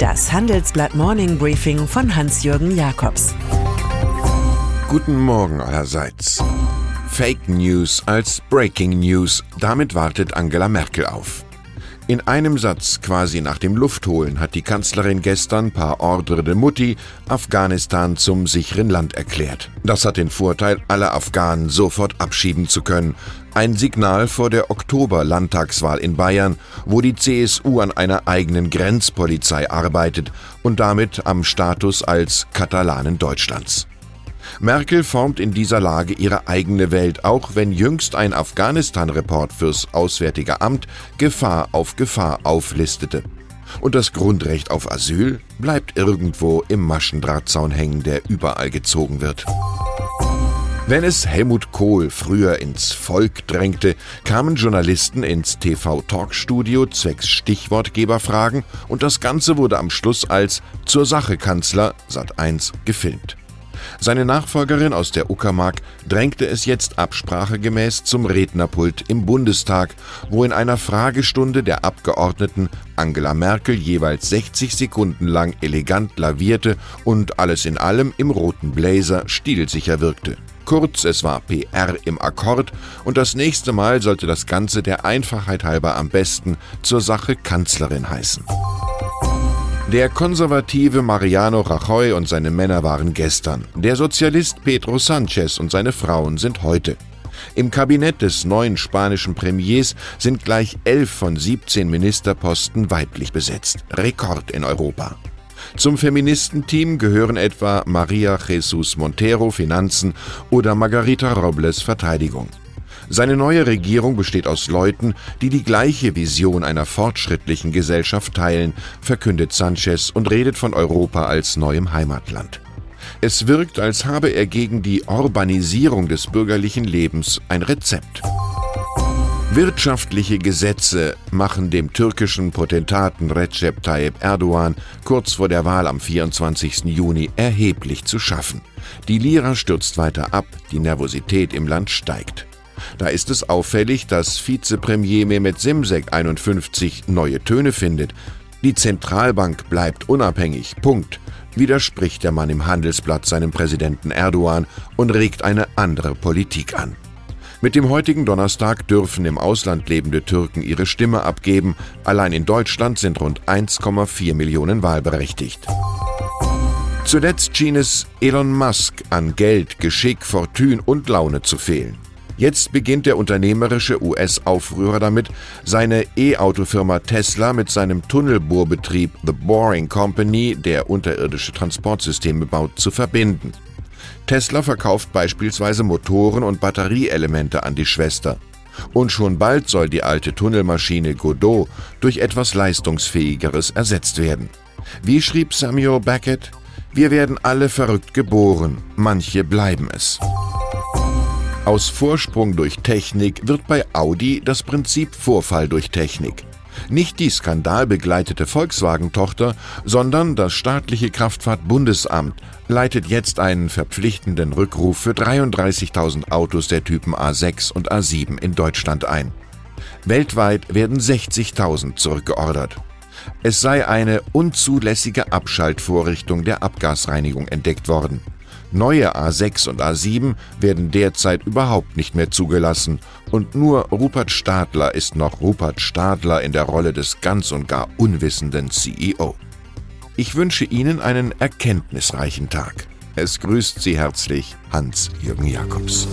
Das Handelsblatt Morning Briefing von Hans-Jürgen Jakobs. Guten Morgen allerseits. Fake News als Breaking News. Damit wartet Angela Merkel auf. In einem Satz, quasi nach dem Luftholen, hat die Kanzlerin gestern par Ordre de Mutti Afghanistan zum sicheren Land erklärt. Das hat den Vorteil, alle Afghanen sofort abschieben zu können. Ein Signal vor der Oktober-Landtagswahl in Bayern, wo die CSU an einer eigenen Grenzpolizei arbeitet und damit am Status als Katalanen Deutschlands. Merkel formt in dieser Lage ihre eigene Welt, auch wenn jüngst ein Afghanistan-Report fürs Auswärtige Amt Gefahr auf Gefahr auflistete. Und das Grundrecht auf Asyl bleibt irgendwo im Maschendrahtzaun hängen, der überall gezogen wird. Wenn es Helmut Kohl früher ins Volk drängte, kamen Journalisten ins TV-Talkstudio zwecks Stichwortgeberfragen und das Ganze wurde am Schluss als Zur Sache Kanzler Sat1 gefilmt. Seine Nachfolgerin aus der Uckermark drängte es jetzt absprachegemäß zum Rednerpult im Bundestag, wo in einer Fragestunde der Abgeordneten Angela Merkel jeweils 60 Sekunden lang elegant lavierte und alles in allem im roten Blazer stilsicher wirkte. Kurz, es war PR im Akkord und das nächste Mal sollte das Ganze der Einfachheit halber am besten zur Sache Kanzlerin heißen. Der konservative Mariano Rajoy und seine Männer waren gestern. Der Sozialist Pedro Sanchez und seine Frauen sind heute. Im Kabinett des neuen spanischen Premiers sind gleich elf von 17 Ministerposten weiblich besetzt. Rekord in Europa. Zum Feministenteam gehören etwa Maria Jesus Montero Finanzen oder Margarita Robles Verteidigung. Seine neue Regierung besteht aus Leuten, die die gleiche Vision einer fortschrittlichen Gesellschaft teilen, verkündet Sanchez und redet von Europa als neuem Heimatland. Es wirkt, als habe er gegen die Urbanisierung des bürgerlichen Lebens ein Rezept. Wirtschaftliche Gesetze machen dem türkischen Potentaten Recep Tayyip Erdogan kurz vor der Wahl am 24. Juni erheblich zu schaffen. Die Lira stürzt weiter ab, die Nervosität im Land steigt. Da ist es auffällig, dass Vizepremier Mehmet Simsek 51 neue Töne findet. Die Zentralbank bleibt unabhängig. Punkt. Widerspricht der Mann im Handelsblatt seinem Präsidenten Erdogan und regt eine andere Politik an. Mit dem heutigen Donnerstag dürfen im Ausland lebende Türken ihre Stimme abgeben. Allein in Deutschland sind rund 1,4 Millionen wahlberechtigt. Zuletzt schien es Elon Musk an Geld, Geschick, Fortune und Laune zu fehlen. Jetzt beginnt der unternehmerische US-Aufrührer damit, seine E-Auto-Firma Tesla mit seinem Tunnelbohrbetrieb The Boring Company, der unterirdische Transportsysteme baut, zu verbinden. Tesla verkauft beispielsweise Motoren und Batterieelemente an die Schwester. Und schon bald soll die alte Tunnelmaschine Godot durch etwas leistungsfähigeres ersetzt werden. Wie schrieb Samuel Beckett? Wir werden alle verrückt geboren, manche bleiben es. Aus Vorsprung durch Technik wird bei Audi das Prinzip Vorfall durch Technik. Nicht die skandalbegleitete Volkswagen-Tochter, sondern das staatliche Kraftfahrtbundesamt leitet jetzt einen verpflichtenden Rückruf für 33.000 Autos der Typen A6 und A7 in Deutschland ein. Weltweit werden 60.000 zurückgeordert. Es sei eine unzulässige Abschaltvorrichtung der Abgasreinigung entdeckt worden. Neue A6 und A7 werden derzeit überhaupt nicht mehr zugelassen und nur Rupert Stadler ist noch Rupert Stadler in der Rolle des ganz und gar unwissenden CEO. Ich wünsche Ihnen einen erkenntnisreichen Tag. Es grüßt Sie herzlich Hans-Jürgen Jakobs.